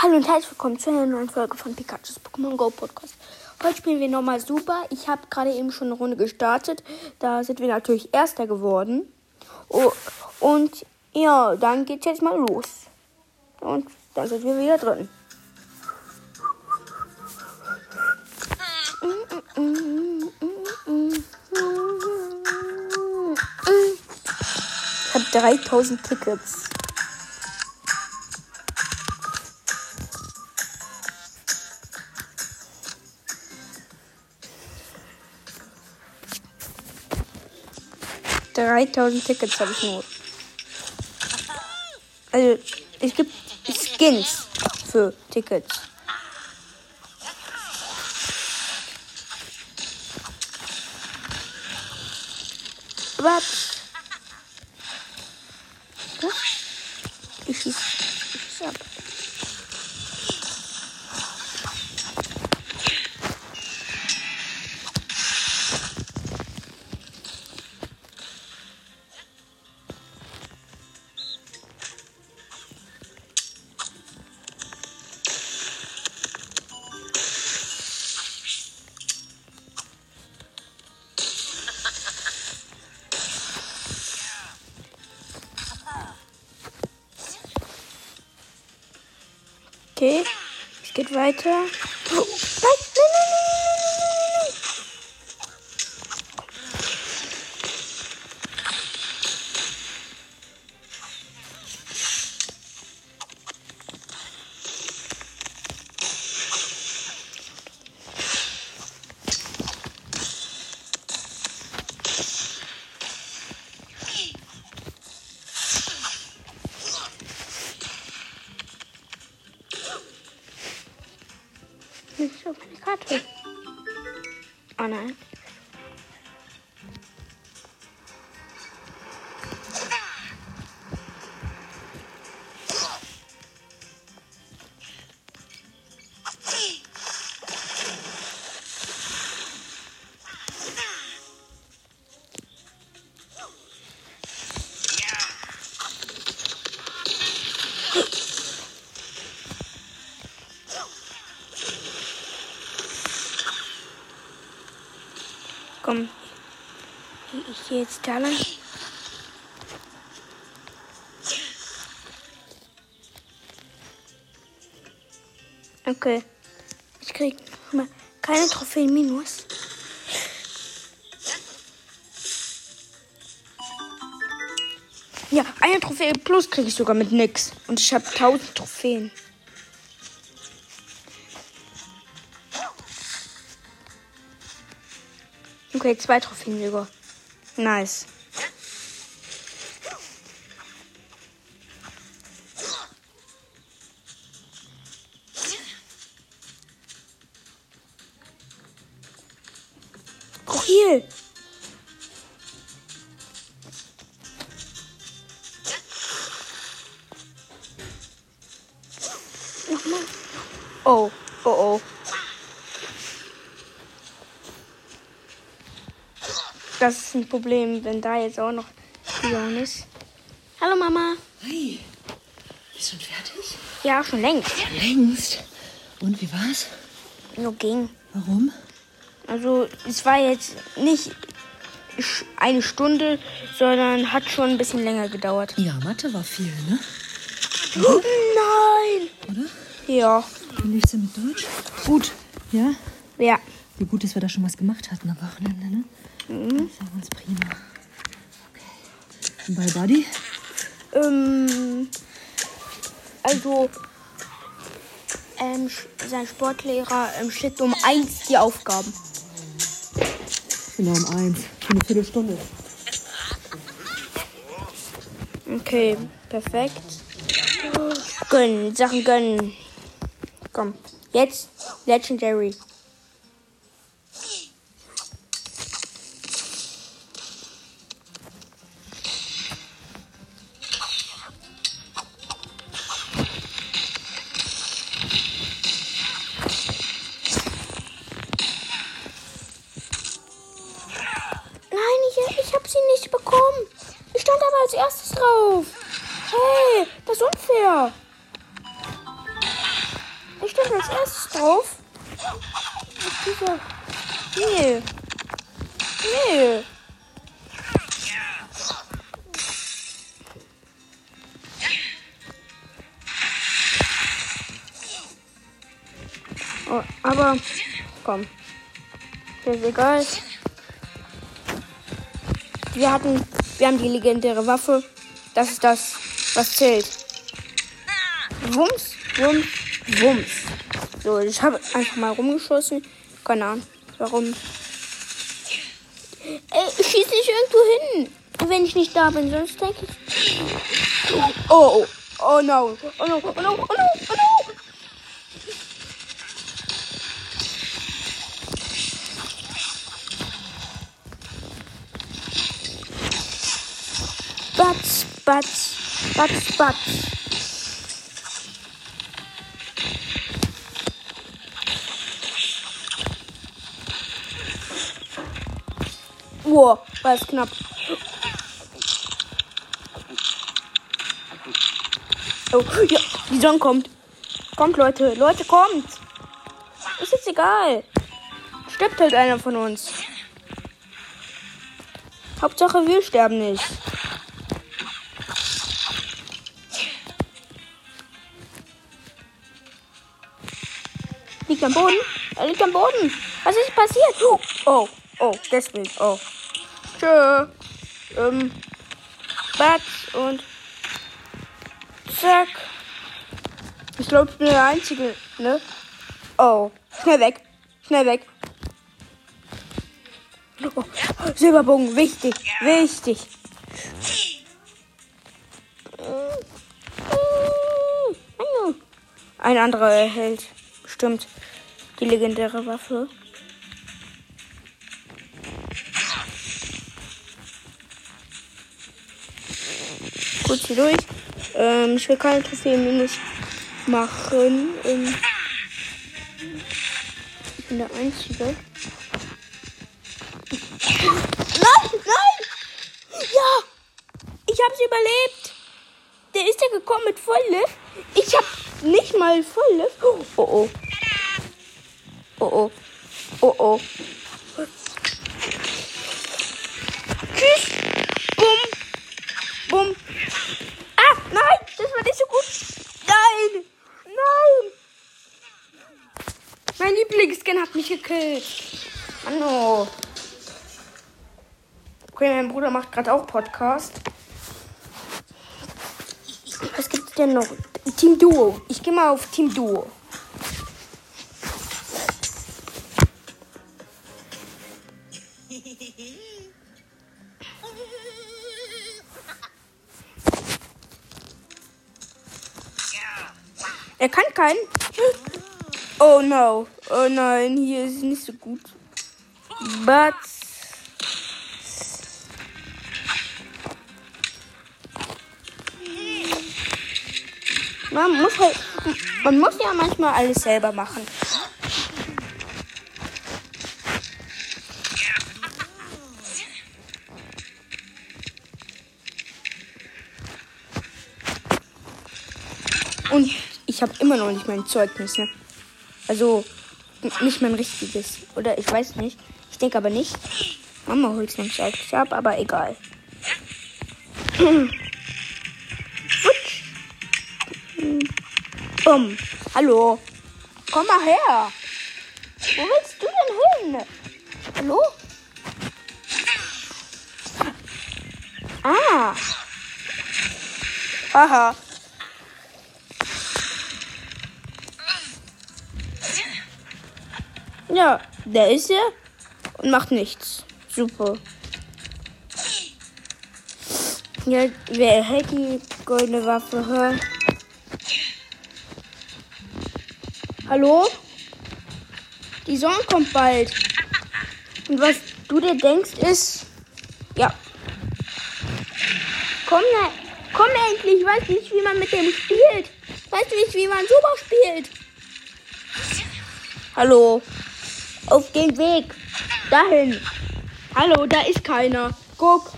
Hallo und herzlich willkommen zu einer neuen Folge von Pikachu's Pokémon Go Podcast. Heute spielen wir nochmal super. Ich habe gerade eben schon eine Runde gestartet. Da sind wir natürlich Erster geworden. Oh, und ja, dann geht's jetzt mal los. Und dann sind wir wieder drin. Ich habe 3000 Tickets. Dreitausend Tickets habe ich nur. Also, es gibt Skins für Tickets. Was? Nicht auf meine gehe jetzt da lang. Okay. Ich krieg mal keine Trophäen minus. Ja, eine Trophäe plus kriege ich sogar mit nix. Und ich habe 1000 Trophäen. Okay, zwei Trophäen sogar. Nice. Ein Problem, wenn da jetzt auch noch Leon ist. Hallo Mama. Hi. Bist schon fertig? Ja, schon längst. Ja, längst. Und wie war's? Nur ging. Warum? Also es war jetzt nicht eine Stunde, sondern hat schon ein bisschen länger gedauert. Ja, Mathe war viel, ne? Oh, nein! Oder? Ja. Wie lief's denn mit Deutsch? Gut. Ja? Ja. Wie gut, dass wir da schon was gemacht hatten am Wochenende, ne? Das ist ganz prima. Okay. Und bei Buddy? Ähm, also ähm, sein Sportlehrer ähm, schickt um eins die Aufgaben. Genau um eins. Für eine Viertelstunde. Okay, perfekt. Gönnen, Sachen gönnen. Komm, jetzt Legendary. Egal. Wir hatten, wir haben die legendäre Waffe. Das ist das, was zählt. Wumms, wumms, wumms. So, ich habe einfach mal rumgeschossen. Keine Ahnung, warum. Ey, ich schieße nicht irgendwo hin, wenn ich nicht da bin, sonst denke ich. Oh, oh, oh oh no, oh no, oh no, oh no. Batz, batz, batz. Wow, war es knapp. Oh, ja, die Sonne kommt. Kommt, Leute. Leute, kommt. Ist jetzt egal. Stirbt halt einer von uns. Hauptsache, wir sterben nicht. Am Boden. Er liegt am Boden. Was ist passiert? Oh, oh, oh deswegen. Oh. Tschö. Ähm. Batz und. Zack. Ich glaube, ich bin der Einzige, ne? Oh. Schnell weg. Schnell weg. Oh. Silberbogen. Wichtig. Wichtig. Ein anderer erhält. Stimmt. Die legendäre Waffe. kurz hier durch. Ähm, ich will keine Trophäen minus machen. Ähm, ich bin der Einzige. Nein, nein! Ja! Ich hab's überlebt! Der ist ja gekommen mit Volllift. Ich hab nicht mal Volllift. Oh oh. Oh oh. Oh oh. Tschüss. Bumm. Bumm. Ah, nein, das war nicht so gut. Nein, nein. Mein Lieblingsskin hat mich gekillt. Hallo. Okay, mein Bruder macht gerade auch Podcast. Was gibt's denn noch? Team Duo. Ich gehe mal auf Team Duo. Keinen. Oh no. Oh nein, hier ist nicht so gut. But. Man muss halt. Man muss ja manchmal alles selber machen. Und ich habe immer noch nicht mein Zeugnis, ne? Also nicht mein richtiges. Oder ich weiß nicht. Ich denke aber nicht. Mama holt mein Zeugnis ab, aber egal. Futsch. Bumm. Hallo. Komm mal her. Wo willst du denn hin? Hallo? Ah. Haha. Ja, der ist er und macht nichts. Super. Ja, wer hält die goldene Waffe? Hör. Hallo? Die Sonne kommt bald. Und was du dir denkst ist. Ja. Komm, komm endlich. Ich weiß nicht, wie man mit dem spielt. Weißt du nicht, wie man super spielt? Hallo? Auf den Weg. Dahin. Hallo, da ist keiner. Guck.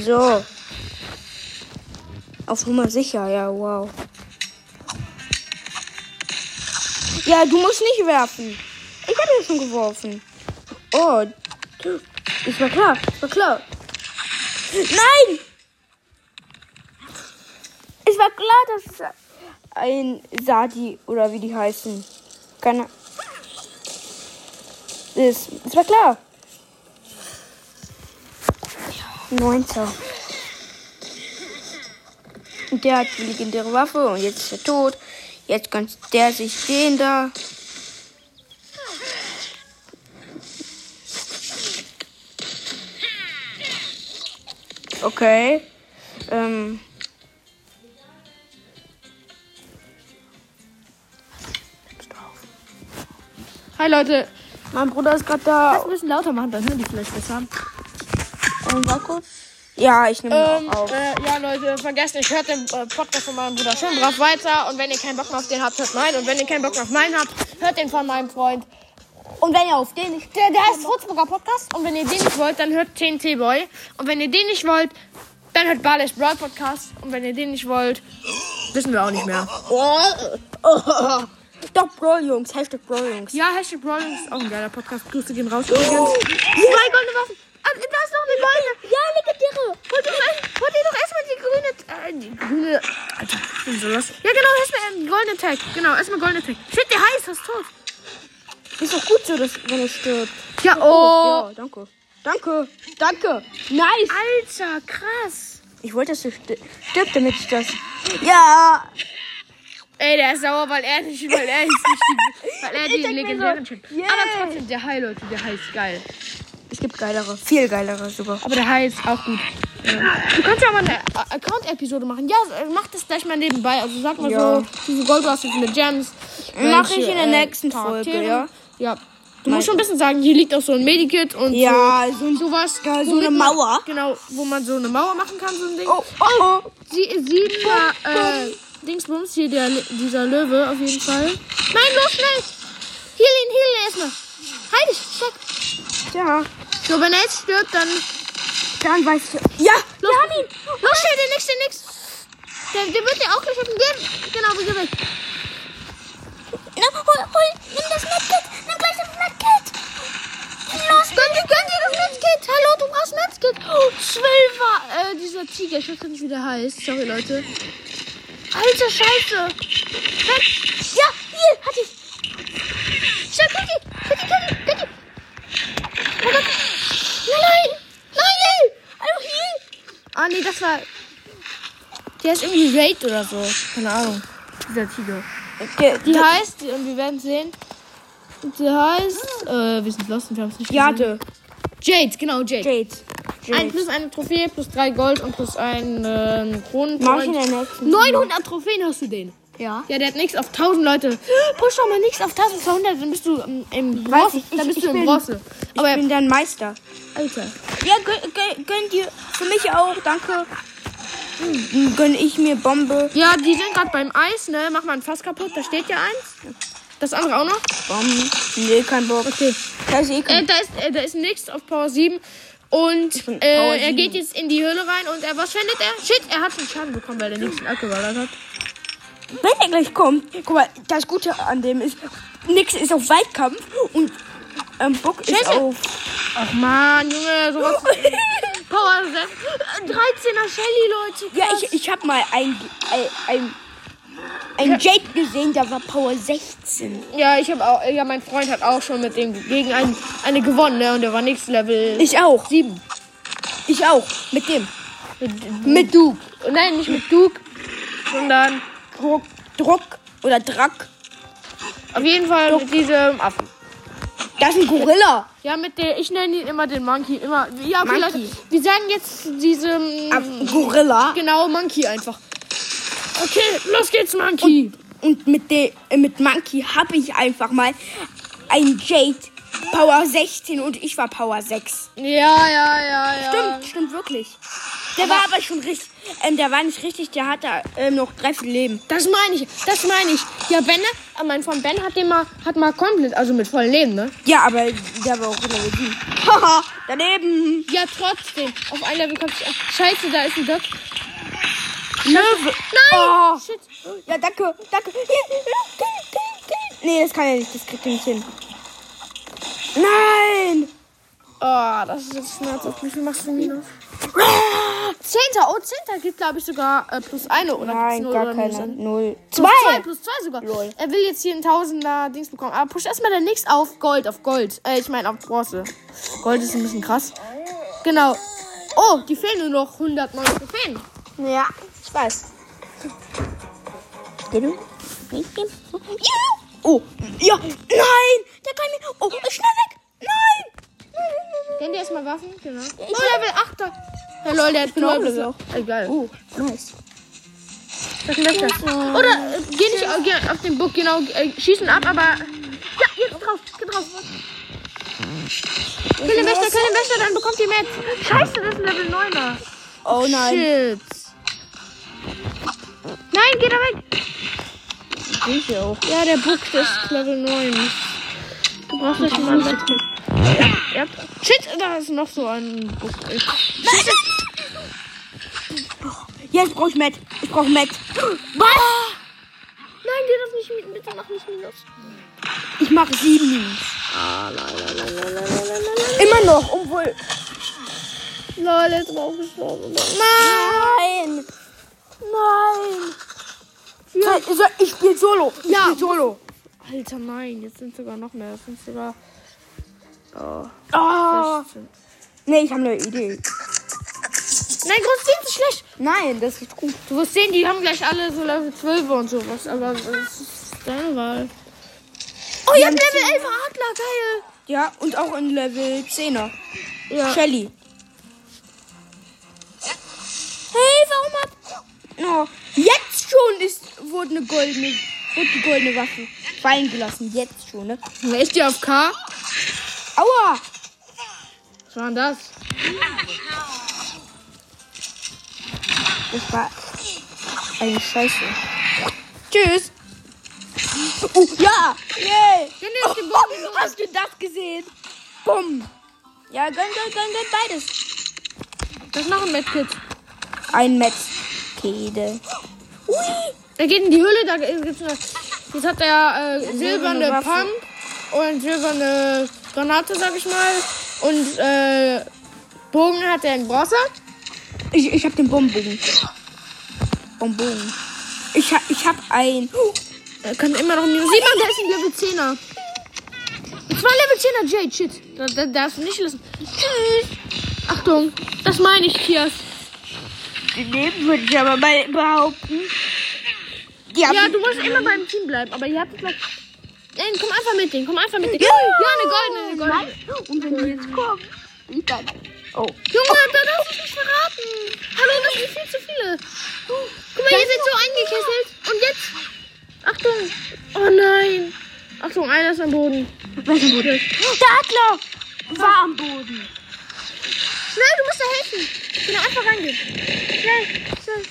So. Auf Nummer sicher, ja, wow. Ja, du musst nicht werfen. Ich hatte schon geworfen. Oh. Es war klar. Es war klar. Nein! Es war klar, dass es ein Sadi oder wie die heißen. Keine. Es, es war klar. Neunter. Und der hat die legendäre Waffe und jetzt ist er tot. Jetzt kann der sich den da. Okay. Ähm. Hi Leute, Mein Bruder ist gerade da. ein bisschen lauter machen, dann hören die vielleicht besser. Und war kurz. Ja, ich nehme Ähm, auch auf. äh, ja Leute, vergesst nicht, hört den äh, Podcast von meinem Bruder schön brav weiter. Und wenn ihr keinen Bock mehr auf den habt, hört meinen. Und wenn ihr keinen Bock mehr auf meinen habt, hört den von meinem Freund. Und wenn ihr auf den nicht. Der, der heißt Furzburger Podcast. Und wenn ihr den nicht wollt, dann hört TNT Boy. Und wenn ihr den nicht wollt, dann hört Barley's Brawl Podcast. Und wenn ihr den nicht wollt, wissen wir auch nicht mehr. Doch, Brawl Jungs. Hashtag Brawl Jungs. Ja, Hashtag Brawl ist auch ein geiler Podcast. Grüße gehen raus. Übrigens. Zwei goldene Waffen. Ah, da ist noch eine goldene. Ja, legendäre. Holt doch, ihr doch erstmal die grüne. Äh, die grüne. Alter, ich bin so los. Ja, genau, erstmal einen goldenen Tag. Genau, erstmal goldenen Tag. Shit, der heißt, das ist tot. Ist doch gut so, dass, wenn er stirbt. Ja, Oh, ja, danke. Danke. Danke. Nice. Alter, krass. Ich wollte, dass du sti- stirbst, damit ich das. Ja. Ey, der ist sauer, weil er nicht, weil er ist nicht weil er die legendären so, yay. Aber trotzdem, der High, Leute, der High ist geil. Es gibt geilere. Viel geilere sogar. Aber der High ist auch gut. Ja. Du kannst ja mal eine Account-Episode machen. Ja, mach das gleich mal nebenbei. Also sag mal Ja. so, wie viel Gold du hast, wie viele Gems. Mach ich in der äh, nächsten Folge, Charaktere. ja? Ja. Du musst schon ein bisschen sagen, hier liegt auch so ein Medikit und Ja, so, so sowas. ja, so eine man- Mauer. Genau, wo man so eine Mauer machen kann, so ein Ding. Oh, oh, oh. Sie, siebener, äh, Dingsbums, hier der, dieser Löwe auf jeden Fall. Nein, los, schnell! Heal ihn, heal ihn erstmal. Halt dich, stopp. Ja. So, wenn er jetzt stirbt, dann Dann weißt du. Ja. Los, wir haben ihn. Los, schnell, der nächste, der nächste. Der, der wird dir auch den Gehen. Genau, wir gehen weg. Na, hol, hol. Nimm das Medkit. Nimm gleich das Medkit. Los, gönn dir, gönn dir das Netzkit. Hallo, du brauchst Netzkit. Oh, Zwölfer. Äh, dieser Tiger, ich weiß gar nicht, wie der heißt. Sorry, Leute. Alter, Scheiße. Weg. Ja, hier, hatte ich. Schnell, kill die, kill die. Oh Gott. Nein, nein. Nein. Hallo, hier. Ah, nee, das war... Der ist irgendwie Raid oder so. Keine Ahnung. Dieser Tiger. Der, Die heißt, und wir werden sehen, die heißt, äh, wir sind lost und wir haben es nicht gesehen. Jade. Jade, genau, Jade. Jade. Ein Jade. plus eine Trophäe, plus drei Gold und plus ein ähm, Kronen. Mach ich in der nächsten. 900 Trophäen hast du den. Ja. Ja, der hat nichts auf 1000 Leute. Push doch mal nichts auf 1200, dann bist du ähm, im Weiß Bronze. ich, ich- Dann bist ich du im bin- Bronze. Aber, Ich bin dein Meister. Alter. Ja, gönn, gönn, gönn dir. Für mich auch. Danke. Hm, Gönn ich mir Bombe. Ja, die sind gerade beim Eis, ne? Mach mal ein Fass kaputt, da steht ja eins. Das andere auch noch. Bombe. Nee, kein Bock. Okay. Da ist eh Äh, kein da ist, äh, da ist nichts auf Power 7. Und äh, er 7. geht jetzt in die Höhle rein und er, was findet er? Shit, er hat einen Schaden bekommen, weil er nichts abgeballert hat. Wenn er gleich kommt, guck mal, das Gute an dem ist, nix ist auf Weitkampf und ähm, Bock ist Scheiße. auf. Ach man, Junge, sowas. Power 6. 13er Shelly, Leute. Ja, krass. ich, ich hab mal ein, ein, ein, ein Jade gesehen, der war Power 16. Ja, ich habe auch, ja, mein Freund hat auch schon mit dem gegen einen, eine gewonnen, ne? Und der war nächstes Level Ich auch. 7. Ich auch. Mit dem. Mit, Mit Duke. nein, nicht mit Duke, sondern Druck. Druck oder Drack. auf jeden Fall mit diesem Affen. Das ist ein Gorilla. Ja, mit der, ich nenne ihn immer den Monkey. Immer, ja, Monkey. Leute, wir sagen jetzt diesem, Gorilla. genau, Monkey einfach. Okay, los geht's, Monkey. Und mit, de, äh, mit Monkey habe ich einfach mal ein Jade Power 16 und ich war Power 6. ja, ja, ja, ja. Stimmt, stimmt wirklich. Der war aber schon richtig. Ähm, der war nicht richtig, der hatte ähm, noch drei viel Leben. Das meine ich, das meine ich. Ja, Ben, äh, mein Freund Ben hat den mal, hat mal komplett, also mit vollem Leben, ne? Ja, aber der war auch in der Regie. Haha, daneben. Ja, trotzdem. Auf ein Level kommt Scheiße, da ist ein Duck. Löwe. Nein! Oh. Shit. Ja, danke, danke. Nee, das kann er nicht. Das kriegt er nicht hin. Nein! Oh, das ist jetzt schmerzhaft. Wie viel machst du minus? Zehnter. Oh, Zehnter gibt, glaube ich, sogar äh, plus eine. Oder Nein, null gar oder keine. Null. Plus Zwei! zwei, plus zwei sogar. Lol. Er will jetzt hier ein Tausender Dings bekommen. Aber push erstmal der nächst auf Gold, auf Gold. Äh, ich meine auf Bronze. Gold ist ein bisschen krass. Genau. Oh, die fehlen nur noch 190 Trophäen. Ja, weiß. Oh, ja! Nein! Der kann mir. Oh, schnell weg! Nein! Kennt ihr erstmal Waffen? Genau. Oh, Level 8. Ja, lol, der hat Knoblauch. Level Egal. Oh, nice. Das ist ein Wächter. Oder äh, geh nicht auf, geh auf den Book, genau. Äh, schießen ab, aber. Ja, jetzt drauf. Geh drauf. Kill den Wächter, kill den Wächter, dann bekommt ihr Metz. Scheiße, das ist ein Level 9er. Oh nein. Shit. Nein, geh da weg! Ich auch. Ja, der Bug ist Level 9. Du brauchst nicht mal weg. Ja, ja. Shit, da ist noch so ein Bux. Jetzt brauch ich Matt. Ich brauch Matt. Was? Nein, geh das nicht mit. Bitte mach nicht Minus. Ich mach sieben Minus. Ah, Immer noch, obwohl. Lol, jetzt brauch ich noch. Nein! Nein! So, ich spiele Solo. Ich Ja. spiel Solo. Alter, nein, jetzt sind sogar noch mehr. Es sind sogar. Oh, Oh. 16. Nee, ich habe eine Idee. Nein, Großdienst ist schlecht. Nein, das ist gut. Du wirst sehen, die haben gleich alle so Level 12 und sowas. Aber das ist deine Wahl. Oh, ihr habt Level 11 Adler, geil. Ja, und auch in Level 10er. Ja. Shelly. Hey, warum. Oh, jetzt schon ist, wurde eine goldene. Wurde die goldene Waffe fallen gelassen. Jetzt schon, ne? Wer ist die auf K? Aua! Was war denn das? Das war eine Scheiße. Tschüss. Oh, ja! Yay! Boden. Oh, hast du das gesehen? Bumm! Ja, gönn, gönn, gönn, gönn beides. Das ist noch ein Medkit. Ein Metzkede. Ui! Er geht in die Höhle, da gibt's eine, Jetzt hat er äh, silberne Waffe. Pump und silberne Granate, sag ich mal. Und äh, Bogen hat er in Bronze. Ich, ich hab den Bombenbogen. Bombenbogen. Ich hab, ich hab ein. Er kann immer noch Minus 7 machen, der ist ein Level 10er. Das war Level 10er Jade, shit. Da, da darfst du nicht lassen. Tschüss. Achtung, das meine ich, Kias. Den würde ich aber mal behaupten. Ja, du musst immer beim Team bleiben, aber ihr habt es gleich. Nein, komm einfach mit denen, komm einfach mit denen. Ja. eine goldene, eine goldene. Und wenn die jetzt kommen, ich dann. Oh. Junge, da darfst du nicht verraten. Hallo, das sind viel zu viele. Guck mal, ihr seid so eingekesselt. Und jetzt. Achtung. Oh nein. Achtung, einer ist am Boden. Welchen Boden? Der Adler war am Boden. Schnell, du musst da helfen. Genau, einfach reingehen. Schnell, schnell.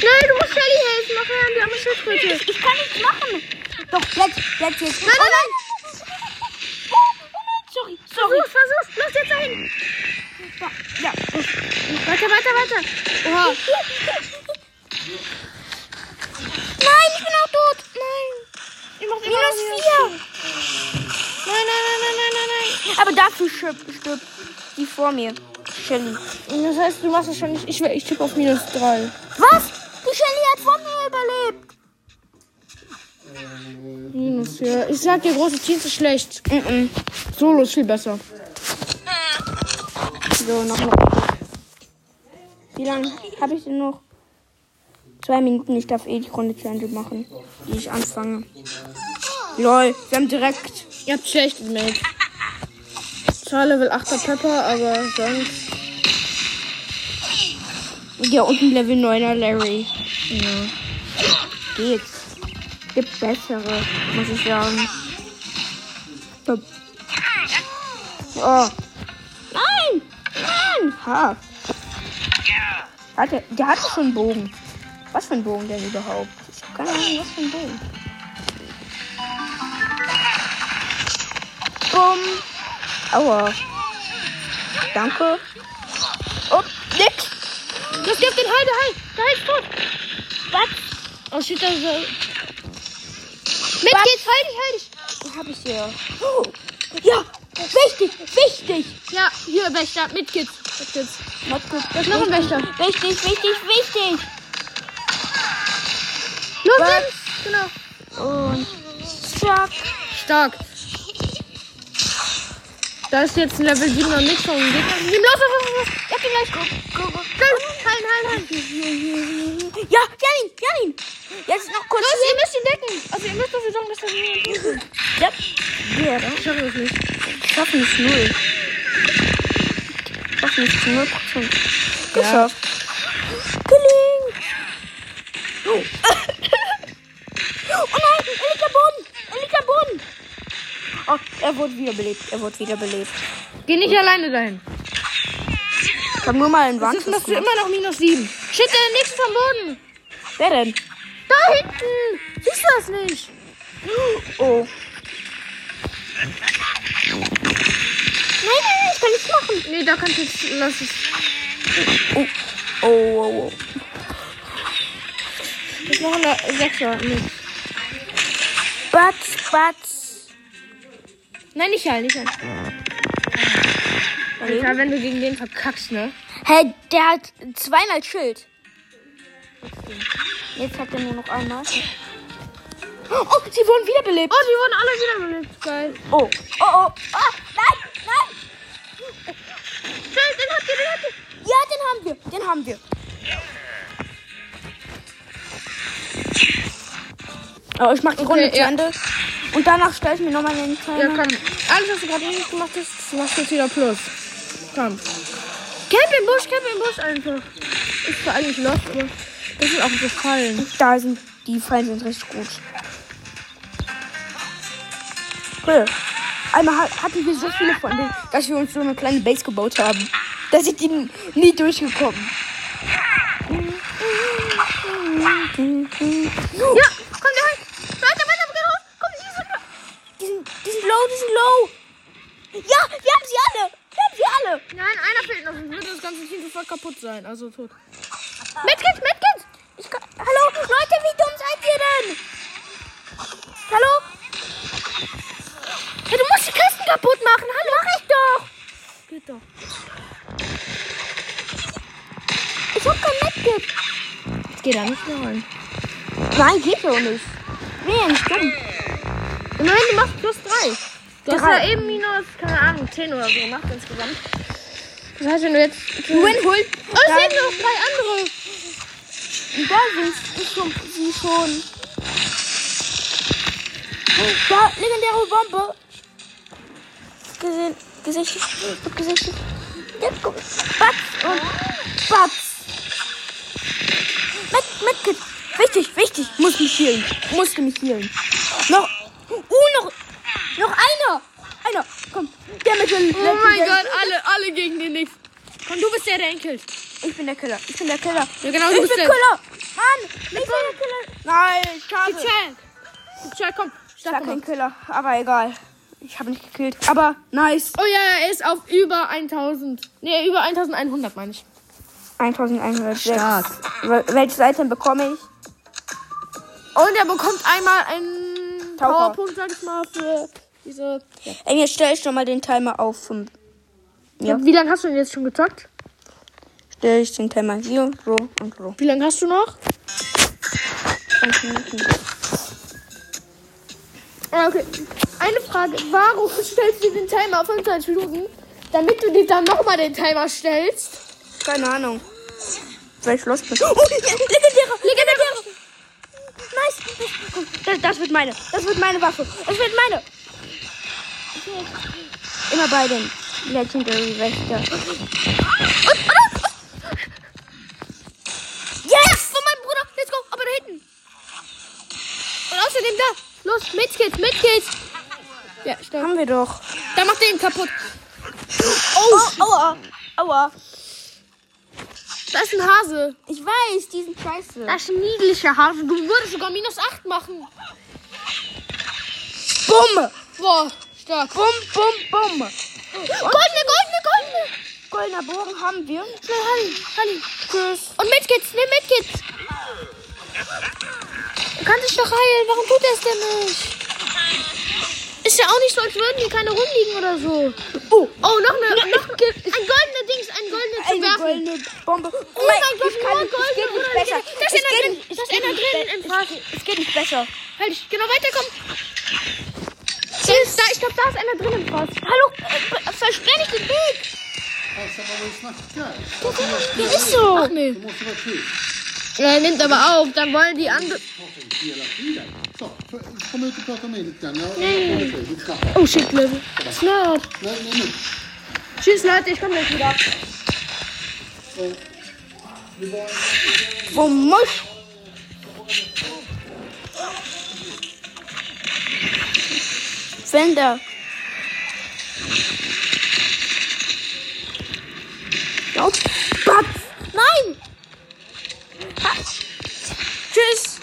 Schnell. Du musst Shelly helfen. Mach her an die arme Schildkröte. Ich kann nichts machen. Doch, jetzt, jetzt, jetzt. Nein, nein, nein. Oh, oh nein, sorry, sorry. Versuch, versuch. Los jetzt dahin. Ja. Weiter, weiter, weiter. Oha. Nein, ich bin auch tot. Nein. Ich mach Minus vier. Nein, nein, nein, Aber dafür stirbt, die vor mir. Shelly. Das heißt, du machst nicht. Ich, ich tippe auf minus drei. Was? Die Shelly hat vor mir überlebt. Minus vier. Ich sag dir, große Teams ist schlecht. Mhm. Solo ist viel besser. So, noch mal. Wie lange habe ich denn noch? Zwei Minuten. Ich darf eh die Runde zu Ende machen, die ich anfange. Lol, wir haben direkt. Ihr habt schlecht Mate. Zwar Level 8er Pepper, aber sonst. Ja, und ein Level 9er Larry. Ja. Geht's. Gibt bessere, muss ich sagen. Oh. Nein! Nein! Ha. Hatte, der hatte schon einen Bogen. Was für ein Bogen denn überhaupt? Ich hab keine Ahnung, was für ein Bogen. Bumm. Aua. Danke. Oh, nix. Das gibt den Heide, Heil. Der Heil ist tot. Was? Oh shit, da ist. Mit geht's, halt dich, halt dich. Hab ich hier. Oh. Ja, wichtig, wichtig. Ja, hier, Wächter, mit Kids. Mit Kids. Warte kurz. Da ist noch ein Wächter. Wichtig, wichtig, wichtig. Los, Was? Genau. Und zack. Stark. Da ist jetzt ein Level 7 noch nichts vom Gegner. Los, los, los, los. Ja, geh gleich. Go, go, go. Halt, halt, halt. Ja, Janin, Janin. Jetzt noch kurz. Los, ihr müsst ihn decken. Also, ihr müsst dafür sorgen, dass er niemand tut. Ja. Ja, Ich schaffe das nicht. Schaffen ist null. Schaffen ist zu null Prozent. Geschafft. Gelingt. Oh. oh nein, er liegt am Boden. Er liegt am Boden. Oh, er wurde wiederbelebt. Er wurde wiederbelebt. Geh nicht alleine dahin. Ich hab nur mal einen Das ist Wand. du immer noch minus 7. Shit, der nächste vom Boden. Wer denn? Da hinten. Siehst du das nicht? Oh. Nein, nein, nein, ich kann nichts machen. Nee, da kannst du jetzt. Lass es. Oh, oh, oh. oh. Das ist noch eine 6er. Nee. Batz, Batz. Nein, nicht halt, nicht halt. Alter, wenn du gegen den verkackst, ne? Hä, der hat zweimal Schild. Jetzt hat er nur noch einmal. Oh, sie wurden wiederbelebt. Oh, die wurden alle wiederbelebt. Geil. Oh, oh, oh. Ah, nein, nein. Schnell, den habt ihr, den habt ihr. Ja, den haben wir. Den haben wir. Oh, ich mach die Runde Okay, zu ja. Ende. Und danach stelle ich mir nochmal den Ja, Timer. komm. Alles, was du gerade richtig gemacht hast, machst du jetzt wieder plus. Komm. Camp im Busch, camp im Busch einfach. Ist zwar eigentlich lost, aber das ist auch gefallen. Da sind die Fallen sind richtig gut. Cool. Einmal hat- hatten wir so viele von denen, dass wir uns so eine kleine Base gebaut haben. Da sind die nie durchgekommen. Ja, komm, der halt. Weiter, weiter, geh raus. Komm, die sind. Die sind, die sind low, die sind low. Ja, wir haben sie alle. Wir haben sie alle. Nein, einer fehlt noch, sonst würde das ganze Team sofort kaputt sein. Also tot. Medkit, Medkit! Ich kann, hallo, Leute, wie dumm seid ihr denn? Hallo? Hey, du musst die Kisten kaputt machen. Hallo, mach ich doch. Geht doch. Ich hab kein Medkit. Jetzt geht da nicht mehr rein. Nein, geht doch nicht. Nee, nicht dumm. Immerhin, du machst plus 3. Du hast Drei. ja eben minus, keine Ahnung, 10 oder so gemacht insgesamt. Das heißt, wenn du jetzt. Win holt. Oh, es leben noch drei andere. Da sind schon, sie schon. Da, legendäre Bombe. Gesehen, gesichtet, wird gesichtet. Jetzt guck. Batz und Batz. Mit, mit, wichtig, wichtig. Muss mich healen. Musste mich healen. Noch, uh, noch, noch einer. Einer, komm. Der mit dem Oh mein Gott, alle, alle gegen den nichts. Komm, du bist der, der killt. Ich bin der Killer. Ich bin der Killer. Ja, genau, ich du bin bist der. Killer. Mann, ich bin der Killer. Nein, schade. Chad. Chad, komm. Ich war kein. Killer, aber egal. Ich habe nicht gekillt. Aber nice. Oh ja, er ist auf über 1000. Nee, über 1100 meine ich. 1106. Stark. Wel- Welches Item bekomme ich? Und er bekommt einmal einen Taucher. Powerpunkt, sag ich mal, für diese. Ja. Ey, jetzt stelle ich schon mal den Timer auf 5. Ja. Wie lange hast du denn jetzt schon gezockt? Stelle ich den Timer hier, so und so. Wie lange hast du noch? 20 Minuten. Okay. Eine Frage. Warum stellst du den Timer auf 25 Minuten? Damit du dir dann nochmal den Timer stellst. Keine Ahnung. Weil ich los bin. Oh, legendäre, legendäre. Nice. Das, wird meine. Das wird meine Waffe. Das wird meine. Immer bei den Legendary Wächter. Yes! Von meinem Bruder. Let's go. Aber da hinten. Und außerdem da. Los, Medkit, Medkit. Ja, stark. Haben wir doch. Da macht er ihn kaputt. Oh, aua. Aua. Da ist ein Hase. Ich weiß, die sind scheiße. Das ist ein niedlicher Hase. Du würdest sogar minus 8 machen. Bumm. Boah, stark. Bum, bum, bum. Goldene, goldene, goldene. Goldener Bogen haben wir. Schnell, Halli, Halli. Tschüss. Und Medkits, nimm Medkits. kann sich doch heilen. Warum tut er es denn nicht? Ist ja auch nicht so, als würden hier keine rumliegen oder so. Oh, Oh, noch eine, noch ein goldener Dings, ein goldener zu eine werfen. goldene Bombe. Oh mein Gott, ich kann nur nicht, es geht goldene nicht besser. Da ist Es einer geht drin. nicht- Da es ist einer drin im es- geht nicht besser. Halt dich, genau, weiterkommen. Da, ich glaube, da ist einer drin im Fass. Hallo, äh, versperr nicht den Weg. Der ist so. Ach nee. Mostra aqui. Er nimmt aber auf, dann wollen die anderen... Oh shit, não, não. Tschüss, Leute, ich komme gleich wieder. Wo muss? Fender. Ja, Batz. Nein! Ha. Tschüss.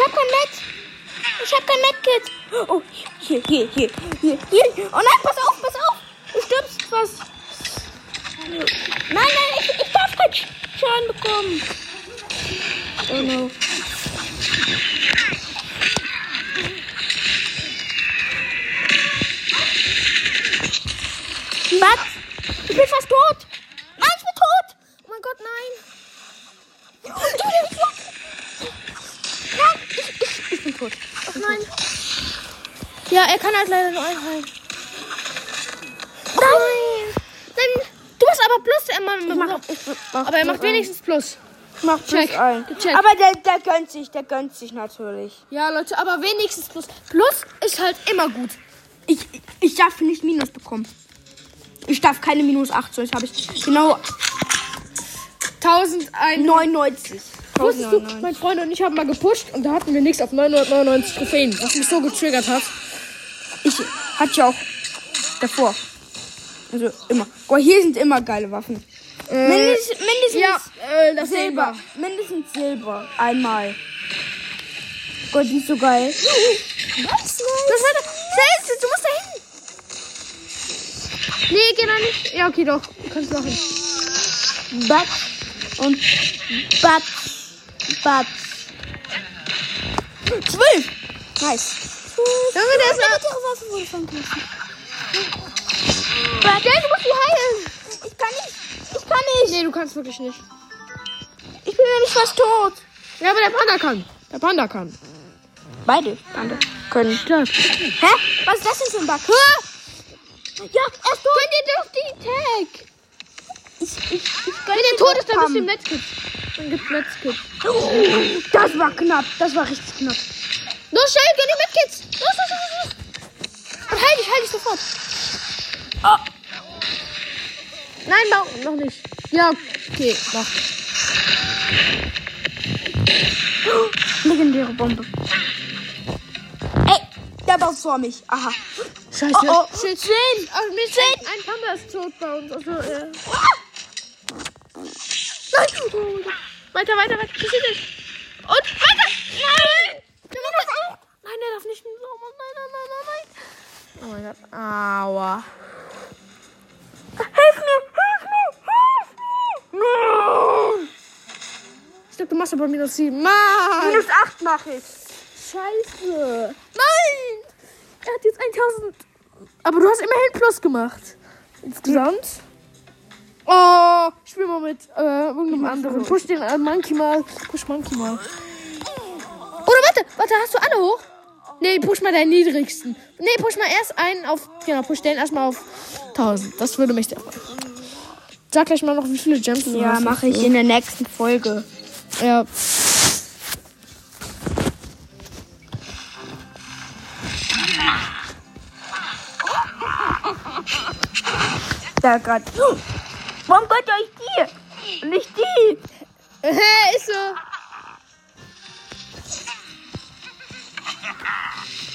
Ich hab kein Met. Ich hab kein Medkit. Oh, hier, hier, hier, hier, hier. Oh nein, pass auf, pass auf. Du stirbst fast. Nein, nein, ich, ich darf keinen Sch- Schaden bekommen. Oh no. Was? Ich bin fast tot. Nein, ich bin tot. Oh mein Gott, nein. Du bist tot. Nein, ich, ich, ich bin tot. Ach nein. Ja, er kann halt leider nur einheilen. Nein. Nein, du hast aber Plus, er macht, mach, aber er macht wenigstens Plus. Ich mach plus Check. ein. Check. Aber der, der gönnt sich, der gönnt sich natürlich. Ja, Leute, aber wenigstens Plus. Plus ist halt immer gut. Ich, ich, ich darf nicht Minus bekommen. Ich darf keine Minus 8, sonst habe ich genau 1001. 99. Wusstest du, mein Freund und ich haben mal gepusht und da hatten wir nichts auf 999 Trophäen, was mich so getriggert hat. Ich hatte ja auch davor. Also immer. Boah, hier sind immer geile Waffen. Mindest, mindestens Ja, äh, das Silber. Mindestens Silber. Einmal. Gott, die ist so geil. Was? Das war Selbst, du musst da hin. Nee, geh da nicht. Ja, okay, doch. Du kannst machen. Batz und Batz. Batz. Zwölf. Nice. Der ist Eine ja... weitere Waffe wurde vergessen. Batz, du musst die heilen. Ich kann nicht. Ich kann nicht. Nee, du kannst wirklich nicht. Ich bin ja nicht fast tot. Ja, aber der Panda kann. Der Panda kann. Beide Bande können. Klar. Hä? Was ist das denn für ein Bug? Ja, er ist tot. Gönn dir doch die Tag. Ich, ich, ich Wenn der tot ist, dann bist du im Netzkit. Dann gibt's Netzkit. Oh, Das war knapp. Das war richtig knapp. Los, schnell, gönn die Medkits. Los, los, los, los. Und heil dich, heil dich sofort. Oh. Nein, bau, noch nicht. Ja, okay, mach. Legendäre Bombe. Ey, der baut vor mich. Aha. Scheiße. Oh, oh. Shit. Zehn. Also, mir zehn. Ein Panda ist tot bei uns. Also, äh. Nein. Weiter, weiter, weiter. Dich. Und weiter. Nein. Der macht das auch. Nein, der darf nicht. Oh Mann, nein, nein, nein, nein, nein. Oh mein Gott. Aua. Hilf mir. Hilf mir. Hilf mir. No. Ich dachte, du machst aber minus sieben. Mann. Minus acht mache ich. Scheiße. Nein. Er hat jetzt 1000. Aber du hast immerhin Plus gemacht. Insgesamt. Oh, ich spiel mal mit äh, irgendeinem anderen. Push den äh, Monkey mal. Push Monkey mal. Oder warte, warte, hast du alle hoch? Nee, push mal deinen niedrigsten. Nee, push mal erst einen auf. Genau, push den erstmal auf 1000. Das würde mich sehr freuen. Sag gleich mal noch, wie viele Gems du Ja, hast. mache ich in der nächsten Folge. Ja. Da gerade. Warum gönnt ihr euch die? Und nicht die? Hä, ist so.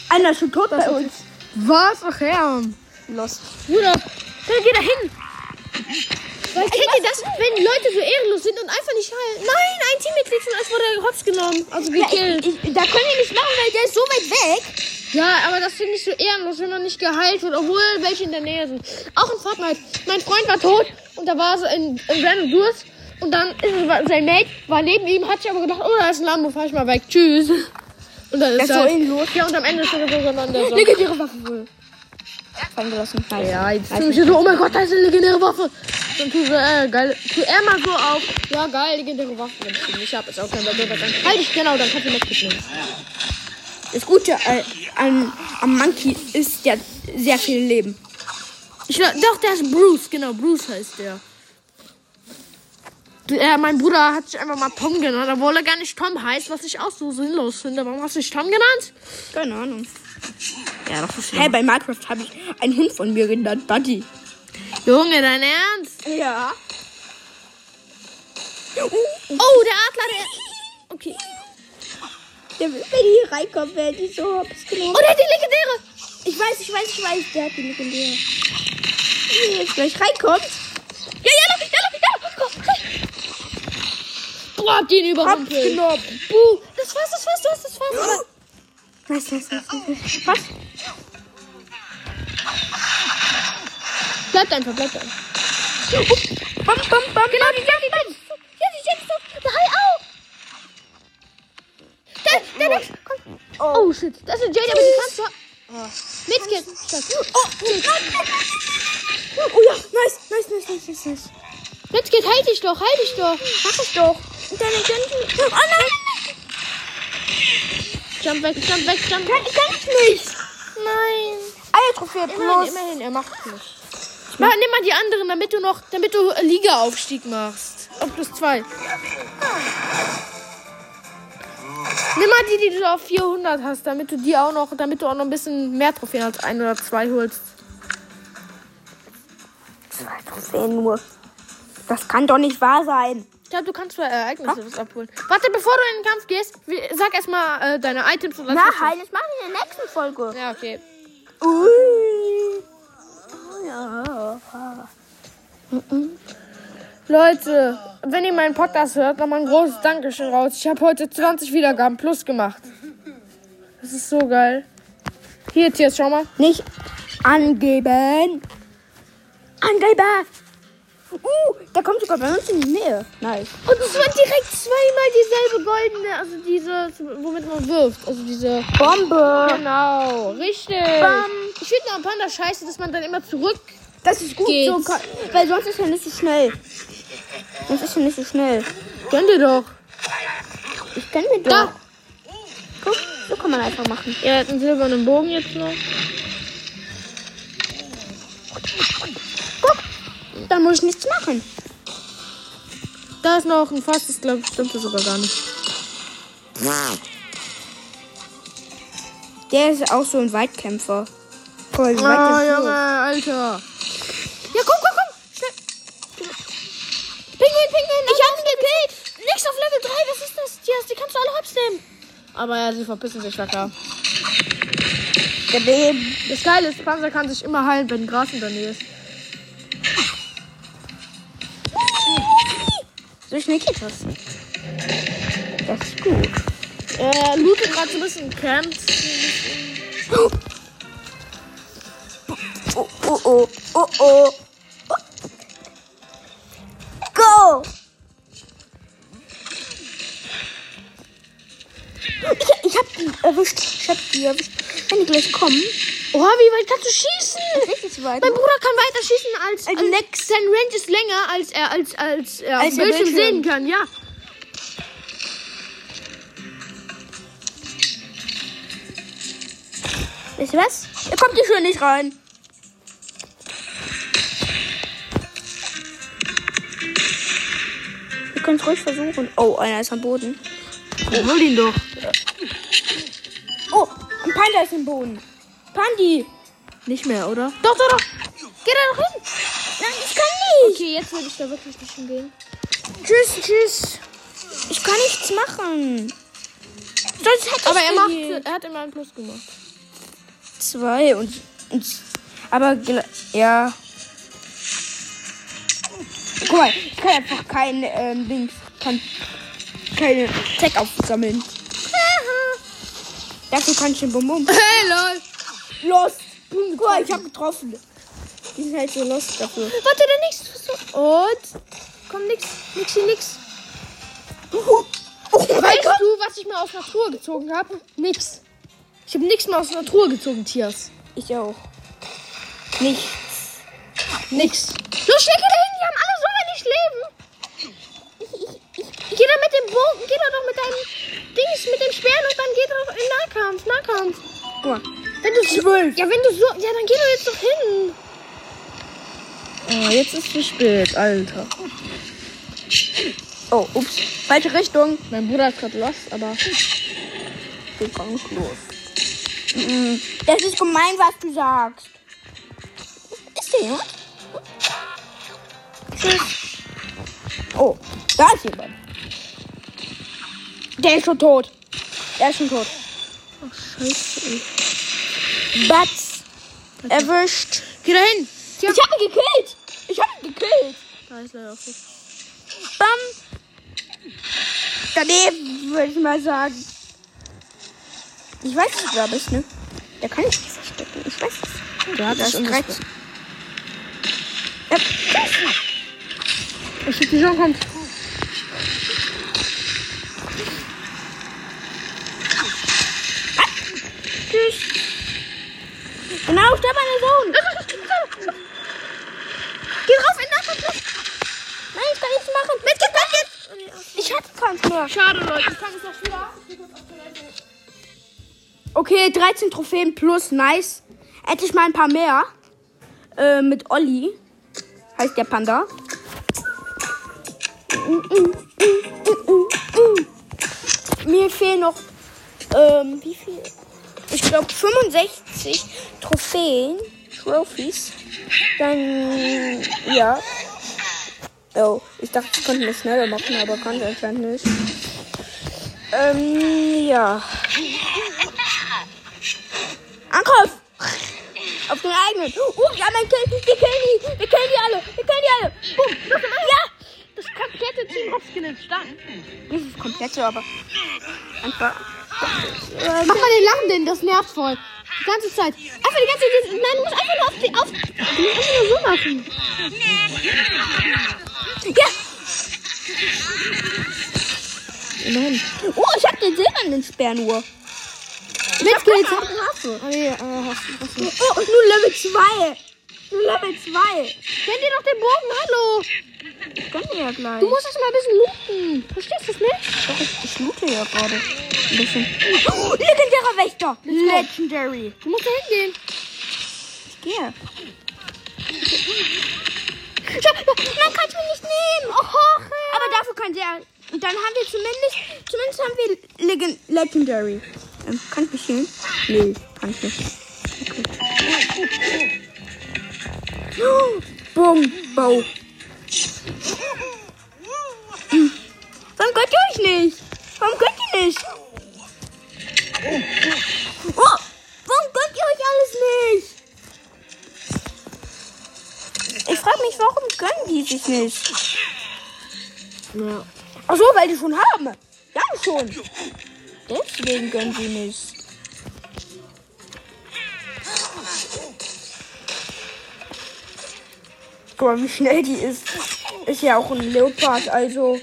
Einer ist schon tot bei uns. Was? Ach ja. Lost. Bruder, dann geh da hin. Weil kennt ihr das, wenn Leute so ehrenlos sind und einfach nicht heilen? Nein, ein Teammitglied von uns wurde hops genommen. Also Ja, gekillt. ich, da können die nicht machen, weil der ist so weit weg. Ja, aber das finde ich so ehrenlos, wenn man nicht geheilt wird, obwohl welche in der Nähe sind. Auch in Fortnite. Mein Freund war tot und da war so ein, ein random Durst. Und dann ist es, sein Mate war neben ihm, hat sich aber gedacht, oh, da ist ein Lambo, fahr ich mal weg. Tschüss. Und dann ist ist halt, ehrenlos. Ja, und am Ende ist dann sogar dann der so. Legendäre Waffe wohl. Fallen gelassen. Nice. Ja, jetzt Nice. ich so, oh mein Gott, da ist eine legendäre Waffe. Dann tu so, äh, geil. Tu er mal so auf. Ja, geil, legendäre Waffe. Wenn ich die nicht hab, ist auch kein Problem. Dann halt ich, genau, dann kannst du mitnehmen. Das Gute äh, an, am Monkey ist ja sehr viel Leben. Ich, doch, der ist Bruce, genau, Bruce heißt der. Äh, mein Bruder hat sich einfach mal Tom genannt, obwohl er gar nicht Tom heißt, was ich auch so sinnlos finde. Warum hast du dich Tom genannt? Keine Ahnung. Ja, das ist Hey, bei Minecraft habe ich einen Hund von mir genannt, Buddy. Junge, dein Ernst? Ja. Oh, der Adler, der. Okay. Der, wenn die hier reinkommt, werde ich so hops genommen. Oh, der hat die legendäre. Ich weiß, ich weiß, ich weiß, der hat die legendäre. Wenn er jetzt gleich reinkommt, Ja, ja, ja, ja, komm. Boah, hab den überrumpelt. genommen. Buh, das war's, das war's, du hast das war's. Nice, nice, nice, nice. Was? bleibt einfach, bleibt einfach. Bam, bam, bam. Genau, die die Jagd. Ja, die Jets doch. Der Hai auch. Der, der, der. Oh, shit. Das ist Jade, aber die kannst du. Mitskit. Oh, Oh ja, nice, nice, nice, nice, nice, nice. Mitskit, halt dich doch, halt dich doch. Mach ich doch. Und deine Gönchen. Oh nein. Jump weg, jump weg, jump weg. kann ich nicht. Nein. Eiertrophäe Immerhin, plus. immerhin, er macht nicht. Mach, nimm mal die anderen, damit du noch, damit du Liga-Aufstieg machst. Auf plus zwei. Nimm mal die, die du auf 400 hast, damit du die auch noch, damit du auch noch ein bisschen mehr Trophäen als ein oder zwei holst. Zwei Trophäen nur. Das kann doch nicht wahr sein. Ich glaube, du kannst zwei Ereignisse was abholen. Warte, bevor du in den Kampf gehst, sag erstmal äh, deine Items und mich- Nein, das machen wir in der nächsten Folge. Ja, okay. Ui. Oh ja. Leute, wenn ihr meinen Podcast hört, nochmal ein großes Dankeschön raus. Ich habe heute 20 Wiedergaben plus gemacht. Das ist so geil. Hier, Tiers, schau mal. Nicht angeben. Angeben. Uh, der kommt sogar bei uns in die Nähe. Nice. Und es wird direkt zweimal dieselbe goldene, also diese, womit man wirft. Also diese. Bombe. Genau, richtig. Bam. Ich finde noch ein Panda scheiße, dass man dann immer zurück. Das ist gut, Geht's. so kann, weil sonst ist er nicht so schnell. Sonst ist er nicht so schnell. Gönn dir doch. Ich kenn mir doch. Da. Guck, so kann man einfach machen. Er hat einen silbernen Bogen jetzt noch. Guck, dann muss ich nichts machen. Da ist noch ein Fass, das glaube ich stimmt das sogar gar nicht. Der ist auch so ein Weitkämpfer. Voll Weitkämpfer. Junge, Alter. Ja, komm, komm, komm. Schnell. Pinguin, Pinguin. Ich hab ihn gekillt. Nix auf Level 3. Was ist das? Die, hast- die kannst du alle hops nehmen. Aber ja, sie verpissen sich locker. Der Leben. Das Geile ist, Panzer kann sich immer heilen, wenn Gras in der Nähe ist. Schnell geht das. Das ist gut. Er lootet gerade so ein bisschen Camps. Oh, oh, oh, oh, oh. Go! Ich, ich hab die erwischt. Ich hab die erwischt. Wenn die gleich kommen. Oh, wie weit kannst du schießen? Richtig weit. Mein Bruder kann weiter schießen als, als sein Range ist länger als er als als er Als auf Bildschirm Bildschirm. sehen kann. Ja. Wisst ihr was? Ihr kommt hier schon nicht rein. Ihr könnt es ruhig versuchen. Oh, einer ist am Boden. Oh, hol ihn doch. Oh, ein Panda ist im Boden. Pandi. Nicht mehr, oder? Doch, doch, doch. Geh da doch hin. Nein, ich kann nicht. Okay, jetzt würde ich da wirklich nicht hingehen. Tschüss, tschüss. Ich kann nichts machen. Sonst hätte Aber ich er macht, er hat immer einen Plus gemacht. zwei und, und aber ja. Guck mal, ich kann einfach kein ähm, Dings, kann keine Tech aufsammeln. Dafür kann ich den Bonbon. Hey, lol. Lost. Guck mal, ich hab getroffen. Die sind halt so lost dafür. Warte, der nächste. Und? Komm, nix. Nix hier, nix. Oh, mein Weißt Gott. du, was ich mal aus Natur gezogen habe? Nix. Ich habe nichts mehr aus Natur gezogen, Tiers. Ich auch. Nicht. Nix. Los, schnell, da hin, die haben alle so wenig Leben. Geh da mit dem Bogen, geh da doch mit deinem Dings, mit dem Sperren und dann geh doch in Nahkampf, Nahkampf. Guck mal. Wenn du zwölf. Ja, wenn du so, ja, dann geh doch jetzt doch hin. Oh, jetzt ist zu spät, Alter. Oh, ups. Falsche Richtung. Mein Bruder ist gerade lost, aber Geht ganz los. Das ist gemein, was du sagst. Ist der jemand? Tschüss. Oh, da ist jemand. Der ist schon tot. Der ist schon tot. scheiße. Batz. Erwischt. Geh da hin. Ich hab ihn gekillt. Ich hab ihn gekillt. Da ist leider auch so. Bam. Daneben, würde ich mal sagen. Ich weiß, du da bist, ne? Der kann ich nicht verstecken. Ich weiß es. Der hat Das direkt. Ja, Ich die schon kommt. tschüss. Genau, stirb meine Sohn. Geh drauf in Nahkampf. Nein, ich kann nichts machen. Mit, geht weg jetzt. Ich hatte keins mehr. Schade, Leute. Ich kann es noch wieder. Okay, 13 Trophäen plus, nice. Endlich mal ein paar mehr. Äh, mit Olli. Heißt der Panda. Mir fehlen noch, ähm, wie viel? Ich glaube 65 Trophäen. Trophies. Dann, ja. Oh, ich dachte, ich könnte mich schneller machen, aber kann ich anscheinend nicht. Ähm, ja. Angriff! Auf den eigenen. Uh, ja, mein Kill. Wir killen die. Wir killen die alle. Wir killen die alle. Boom. Ja. Das komplette Team Hopskin stand. Das ist komplett, aber einfach. Mach mal den Lachenden, das nervt voll. Die ganze Zeit. Einfach die ganze Zeit. Nein, du musst einfach nur auf die. Auf, du musst einfach nur so machen. Ja. Nein. Oh, ich hab den silbernen Speer nur. Mit Skills. hab eine Waffe. Ah, nee, äh. Oh, nur Level 2. Nur Level 2. Kennt ihr doch den Bogen? Hallo. Können wir ja gleich. Du musst erst mal ein bisschen looten. Verstehst du es nicht? Doch, ich, ich loote ja gerade. Ein bisschen. Oh, legendärer Wächter. Legendary. Du musst da hingehen. Ich gehe. Schau, man kann es mir nicht nehmen. Oh, Aber dafür kann der. Und dann haben wir zumindest. Zumindest haben wir Legen Legendary. Ähm, kann ich mich healen? Nee, kann ich nicht. Okay. Oh, Boom, Bow. Hm. Warum könnt ihr euch nicht? Warum könnt ihr nicht? Oh, warum könnt ihr euch alles nicht? Ich frage mich, warum gönnen die sich nicht? Ja. Ach so, weil die schon haben. Ja, schon. Deswegen gönnen sie nicht. Guck mal, wie schnell die ist. Ist ja auch ein Leopard, also.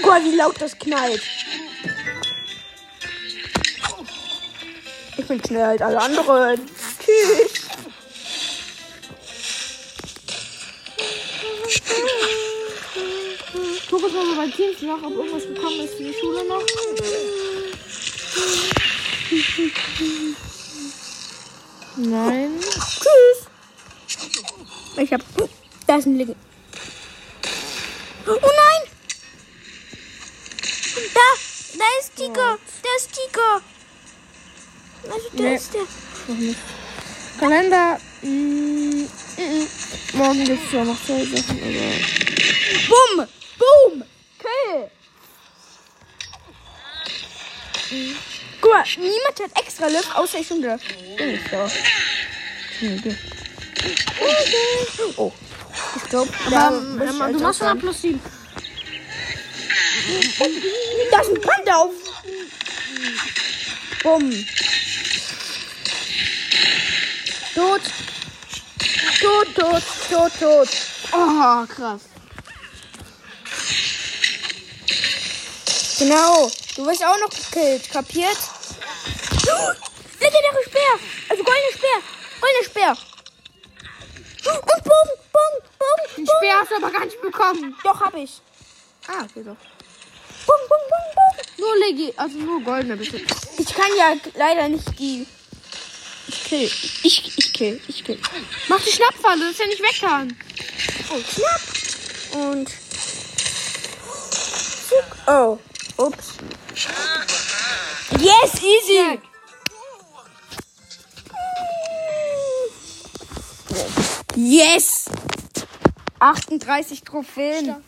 Guck mal, wie laut das knallt. Ich bin schneller als alle anderen. Tschüss. Guck mal bei Teams nach, ob irgendwas gekommen ist für die Schule noch. Nein. Da ist ein Legen. Oh nein! Da! Da ist Tiger! Da ist Tiger! Also da Nee. ist der. Kalender. Mm, mm, mm. Morgen gibt es ja noch zwei Sachen. Bumm! Boom! Kill! Guck mal, niemand hat extra Lift, außer ich und der. Ding ist da. Oh. Da. Ähm, Emma, du machst schon plus 7. Da ist ein Panda auf. Bumm. Tot. Tot, tot, tot, tot. Oh, krass. Genau. Du wirst auch noch gekillt. Kapiert? Legendäre Speer. Also goldene Speer. Goldene Speer. Und Bogen, Bogen, Bogen. Den Speer hast du aber gar nicht bekommen. Doch, hab ich. Ah, okay, doch. Bogen, Bogen, Bogen, Bogen. Nur Legi, also nur goldene bitte. Ich kann ja leider nicht die. Ich kill. Ich, ich kill. Ich kill. Mach die Schnappfalle, dass er nicht weg kann. Oh, knapp. Und. Oh. Ups. Yes, easy. Yes. 38 Trophäen.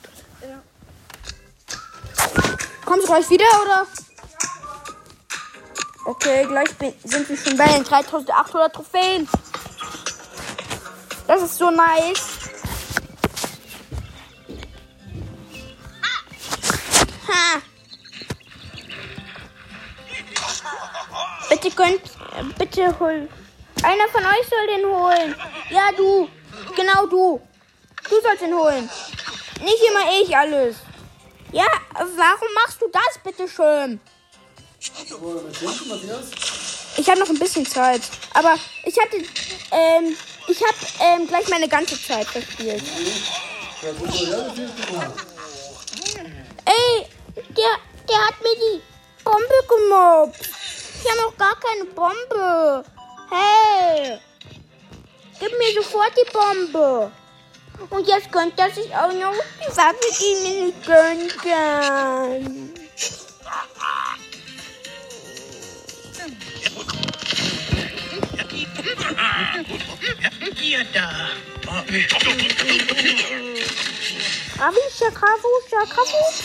Kommst du gleich wieder, oder? Okay, gleich sind wir schon bei den 3800 Trophäen. Das ist so nice. Ha. Bitte könnt, äh, bitte hol. Einer von euch soll den holen. Ja, du. Genau du. Du sollst ihn holen. Nicht immer ich alles. Ja, warum machst du das, bitte schön? Ich habe noch ein bisschen Zeit. Aber ich hatte, ähm, ich habe ähm, gleich meine ganze Zeit verspielt. Ey, der, der hat mir die Bombe gemobbt. Ich habe noch gar keine Bombe. Hey, gib mir sofort die Bombe. Und jetzt gönnt er sich auch noch die Waffe, die ich mir nicht gönnen kann. Ravischa, Kravuscha, Kravus,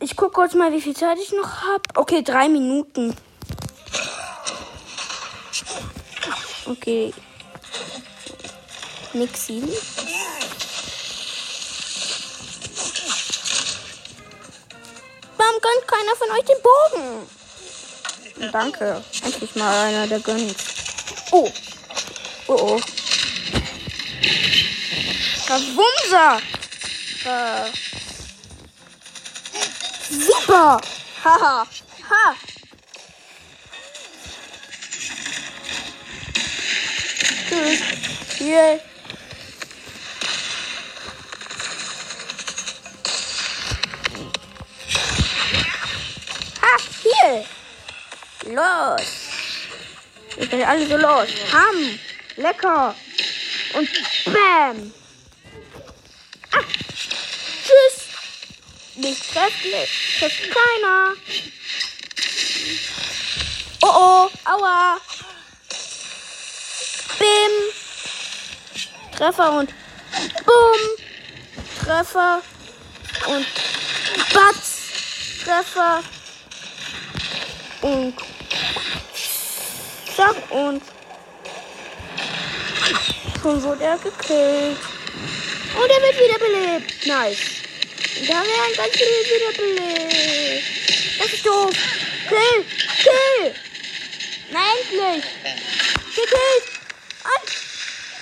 Ich gucke kurz mal, wie viel Zeit ich noch habe. Okay, drei Minuten. Okay. Nixi. Warum gönnt keiner von euch den Bogen? Danke. Endlich mal einer, der gönnt. Oh. Oh oh. Verwumser. Äh. Super. Haha. Ha. Tschüss. Hier. Ha, hier. Los. Ihr seid alle so los. Ham. Lecker. Und Bam. Ah. Tschüss. Nicht. Trifft keiner. Oh oh. Aua. Treffer und Bumm. Treffer und Batz. Treffer und Zack und schon wurde er gekillt. Und er wird wiederbelebt. Nice. Da werden ganz viele wiederbelebt. Das ist doof. Kill! Kill! Na endlich! Gekillt! An!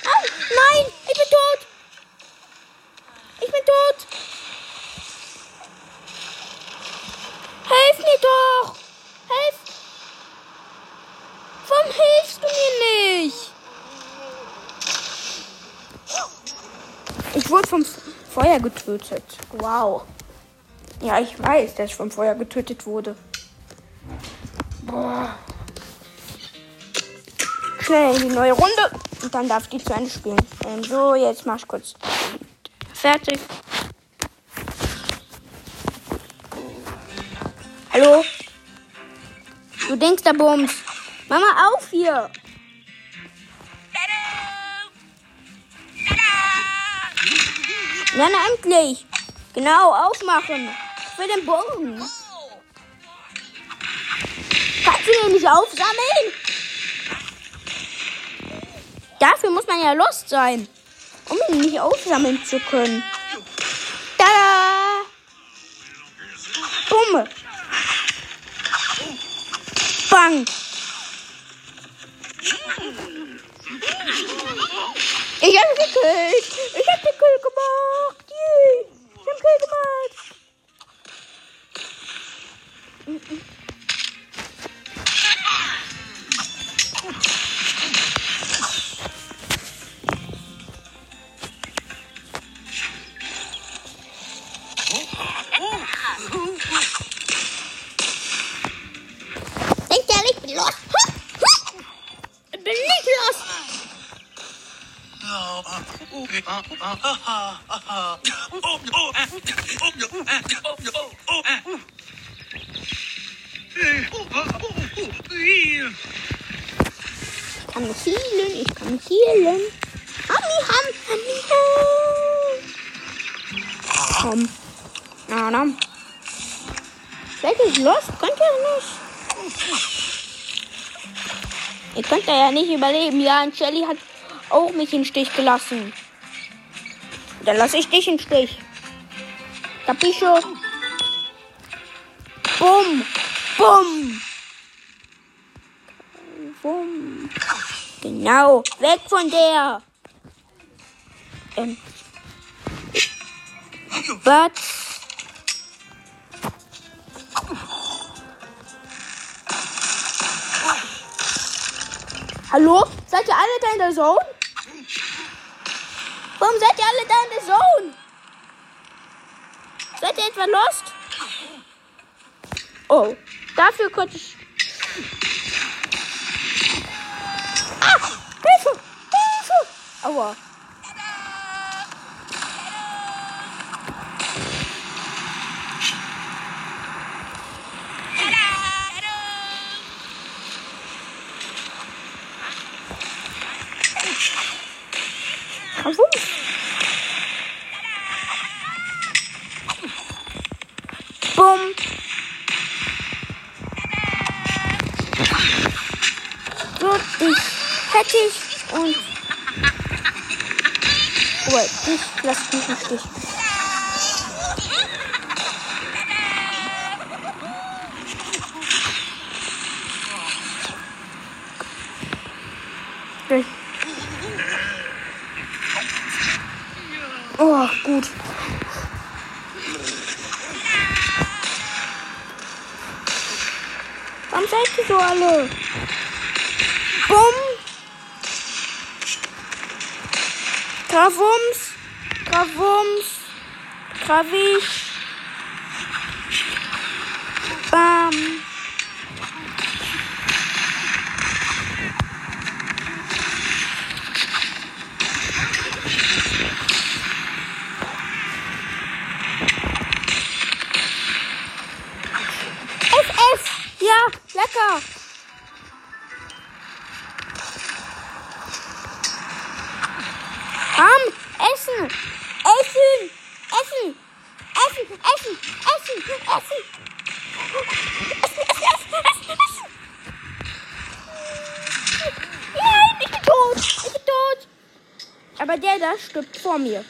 An! Nein! Ich bin tot! Ich bin tot! Helf mir doch! Helf! Warum hilfst du mir nicht? Ich wurde vom F- Feuer getötet. Wow. Ja, ich weiß, dass ich vom Feuer getötet wurde. Boah. Schnell in die neue Runde und dann darf ich die zu Ende spielen. Ähm, so, jetzt mach ich kurz fertig. Hallo? Du denkst da Bums. Mama, auf hier. Na, endlich. Genau, aufmachen. Für den Bogen. Kannst du den nicht aufsammeln? Dafür muss man ja lost sein, um ihn nicht aufsammeln zu können. Tada! Bumm! Bang! Ich kann mich healen, ich kann mich healen. Hammi, ham, hammi, ham. Komm. Na, na. Seid ihr los? Könnt ihr nicht? Ihr könnt ja nicht überleben. Ja, und Shelly hat auch mich im Stich gelassen. Dann lasse ich dich im Stich. Capischo? Bumm. Bumm. Bumm. Genau. Weg von der. Ähm. Was? Hallo? Seid ihr alle da in der Zone? Warum seid ihr alle da in der Zone? Seid ihr etwa lost? Oh, dafür konnte ich. 啊！飞速，飞速，啊我。Lass mich im Stich. Okay. Oh, gut. Warum seid ihr so alle? Bumm. Gravums. Krawums. Krawisch. Bam. Stirbt vor mir.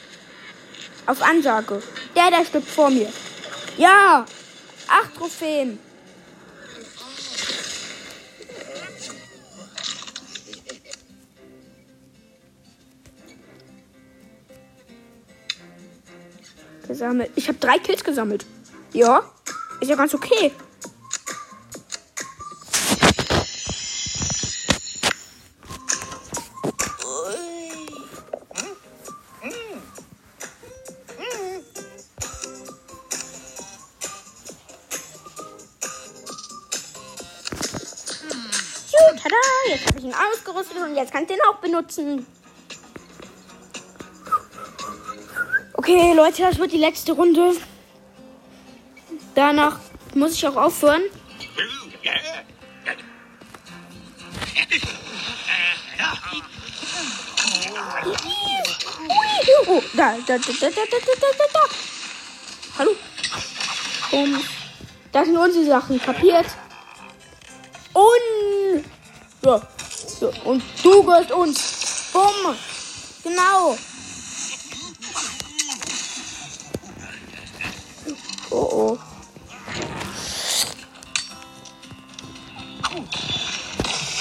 Auf Ansage. Der da stirbt vor mir. Ja. Acht Trophäen. Gesammelt. Ich habe drei Kills gesammelt. Ja. Ist ja ganz okay. Jetzt kann ich den auch benutzen. Okay, Leute, das wird die letzte Runde. Danach muss ich auch aufhören. Oh, da, da, da, da, da, da, da, da. Hallo. Und das sind unsere Sachen, kapiert? Und so, so. und du gehörst uns. Bumm. Genau. Oh oh.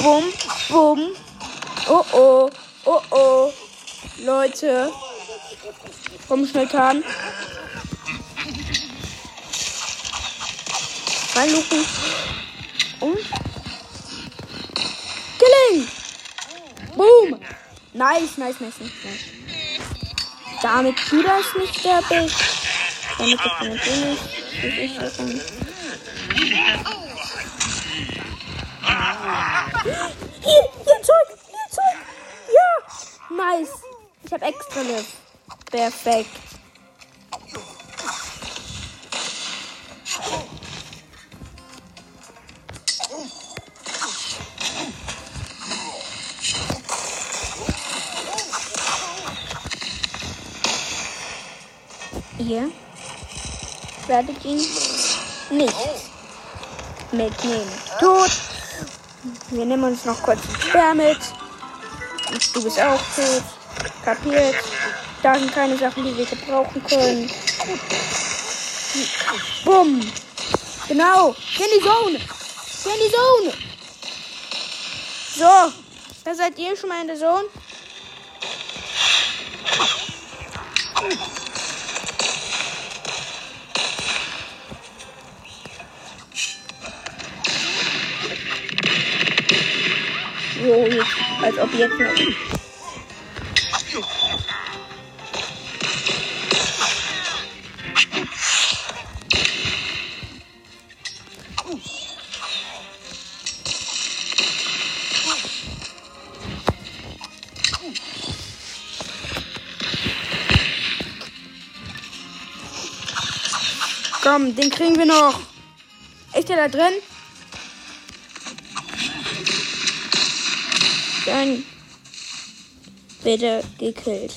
Bum, bum. Oh oh. Oh oh. Leute. Komm, schnell Tarn. Reinluken. Und. Killing! Boom! Nice, nice, nice, nice, nice. Damit du das nicht fertig. Damit das natürlich. Das ist das dann. Hier, hier Zeug, hier Zeug. Ja, nice. Ich habe extra Lift. Perfekt. Ihr werdet ihn nicht mitnehmen. Tot. Wir nehmen uns noch kurz Speer mit. Du bist auch tot. Kapiert. Da sind keine Sachen, die wir gebrauchen können. Bumm. Genau. In die Zone. In die Zone. So. Da seid ihr schon mal in der Zone. Jetzt, als ob jetzt noch. Komm, den kriegen wir noch. Ist der da drin? Dann bitte gekillt.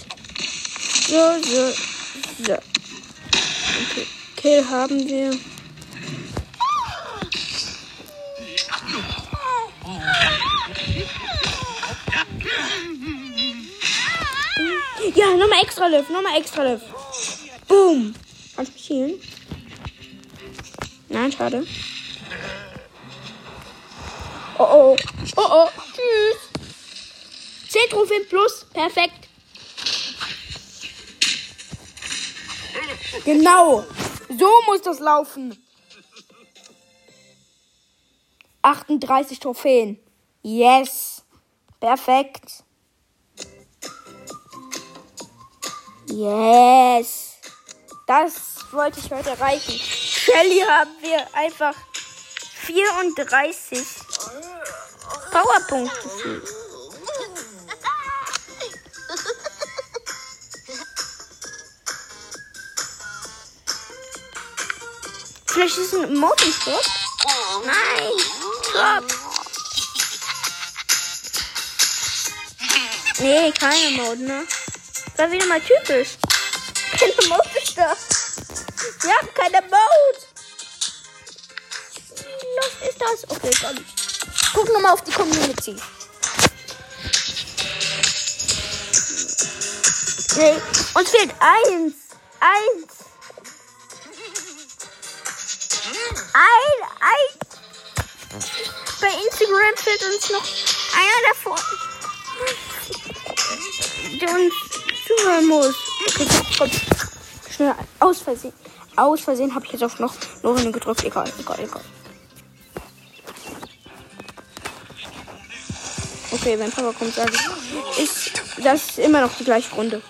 So, so, so. Okay. Kill haben wir. Ja, nochmal extra Lift, nochmal extra Lift. Boom. Kannst du mich healen? Nein, schade. Oh oh. Oh oh. Tschüss. 10 Trophäen plus. Perfekt. Genau. So muss das laufen. 38 Trophäen. Yes. Perfekt. Yes. Das wollte ich heute erreichen. Shelly haben wir einfach 34 Powerpunkte. Vielleicht ist es ein Emoten-Shop. Nein, Shop. Nee, keine Emoten, ne? War wieder mal typisch. Keine Emoten da. Wir haben keine Emote. Was ist das? Okay, dann. Guck nochmal auf die Community. Nee, uns fehlt eins. Eins. Fehlt uns noch einer davon. Der uns zuhören muss. Komm. Schnell, aus Versehen. Aus Versehen habe ich jetzt auf noch Lorine gedrückt. Egal, egal, egal. Okay, wenn Papa kommt, sage ich. Ist das immer noch die gleiche Runde.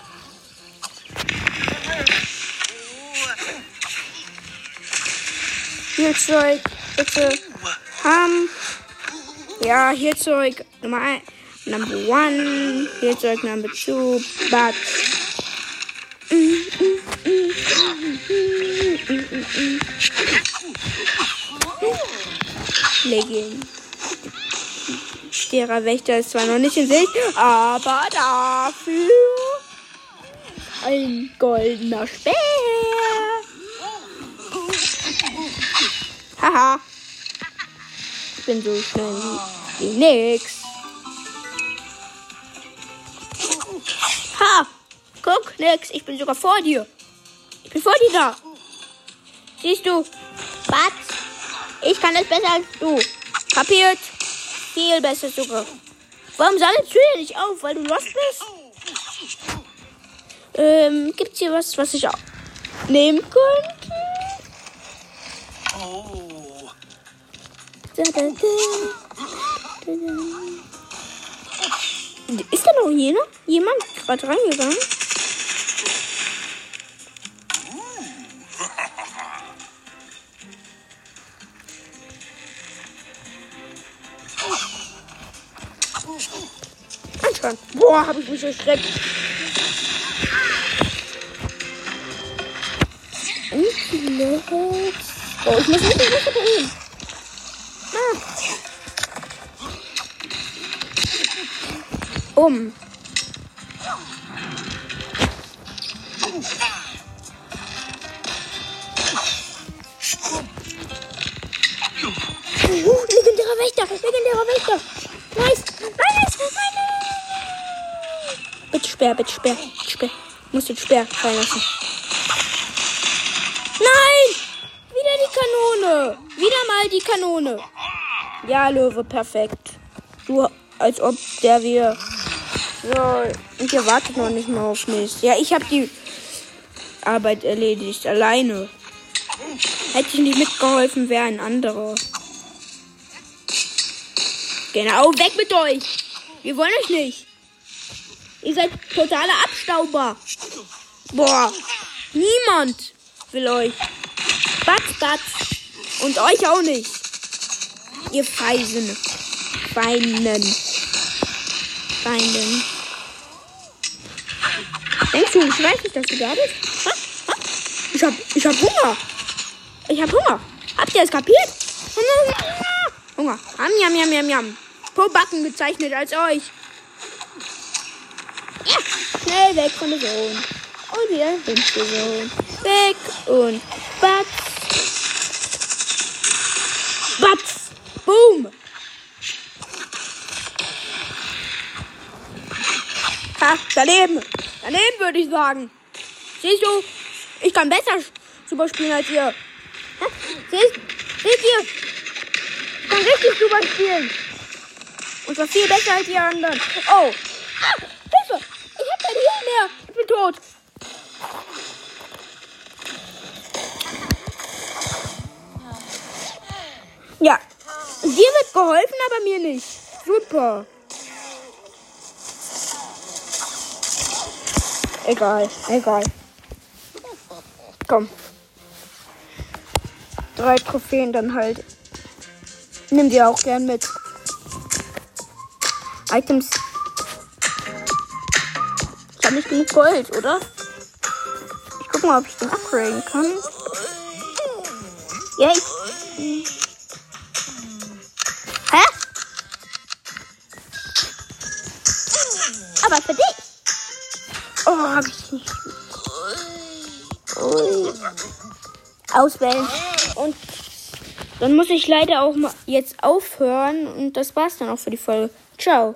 Hier Zeug, bitte. Ham. Ja, hier Zeug Nummer 1. Number one. Hier Zeug Number two. But. Legging. Derer Wächter ist zwar noch nicht in Sicht, aber dafür ein goldener Speer. Haha. Bin so schnell wie, nix. Ha! Guck, nix. Ich bin sogar vor dir. Ich bin vor dir da. Siehst du? Was? Ich kann es besser als du. Kapiert? Viel besser sogar. Warum sammelst du dir nicht auf? Weil du lost bist? Ähm, gibt's hier was, was ich auch nehmen könnte? Da, da, da. Da. Ist da noch jener? Jemand gerade reingegangen? Anschauen. Boah, hab ich mich erschreckt. Und jetzt. Oh, ich muss nicht was drehen. Ah. Um. Uh, legendärer Wächter, legendärer Wächter. Nice, nice, nice, nice. Bitte sperr, bitte sperr, bitte sperr. Muss den Speer fallen lassen. Nein! Wieder die Kanone. Wieder mal die Kanone. Ja, Löwe, perfekt. Du, als ob der wir. So, und ihr wartet noch nicht mal auf mich. Ja, ich habe die Arbeit erledigt, alleine. Hätte ich nicht mitgeholfen, wäre ein anderer. Genau, weg mit euch. Wir wollen euch nicht. Ihr seid totale Abstauber. Boah, niemand will euch. Batz, batz. Und euch auch nicht. Ihr Feisen. Feinen. Feinden. Denkst du, ich weiß nicht, dass du da bist? Ich hab, ich hab Hunger. Ich hab Hunger. Habt ihr es kapiert? Hunger. Ham, jam, jam, jam, jam. Pro Backen gezeichnet als euch. Ja, schnell weg von der Sohn. Und wieder hinter Sohn. Weg und batz. Batz. Boom. Ha, daneben. Daneben würde ich sagen. Siehst du, ich kann besser super spielen als ihr. Ha? Seht, ihr? Ich kann richtig super spielen. Und zwar viel besser als die anderen. Oh. Ah, Hilfe. Ich hab kein Heal mehr. Ich bin tot. Ja. Dir wird geholfen, aber mir nicht. Super. Egal, egal. Komm. Drei Trophäen dann halt. Nimm die auch gern mit. Items. Ich habe nicht genug Gold, oder? Ich guck mal, ob ich den upgraden kann. Ja, ich. Auswählen. Und dann muss ich leider auch mal jetzt aufhören. Und das war's dann auch für die Folge. Ciao.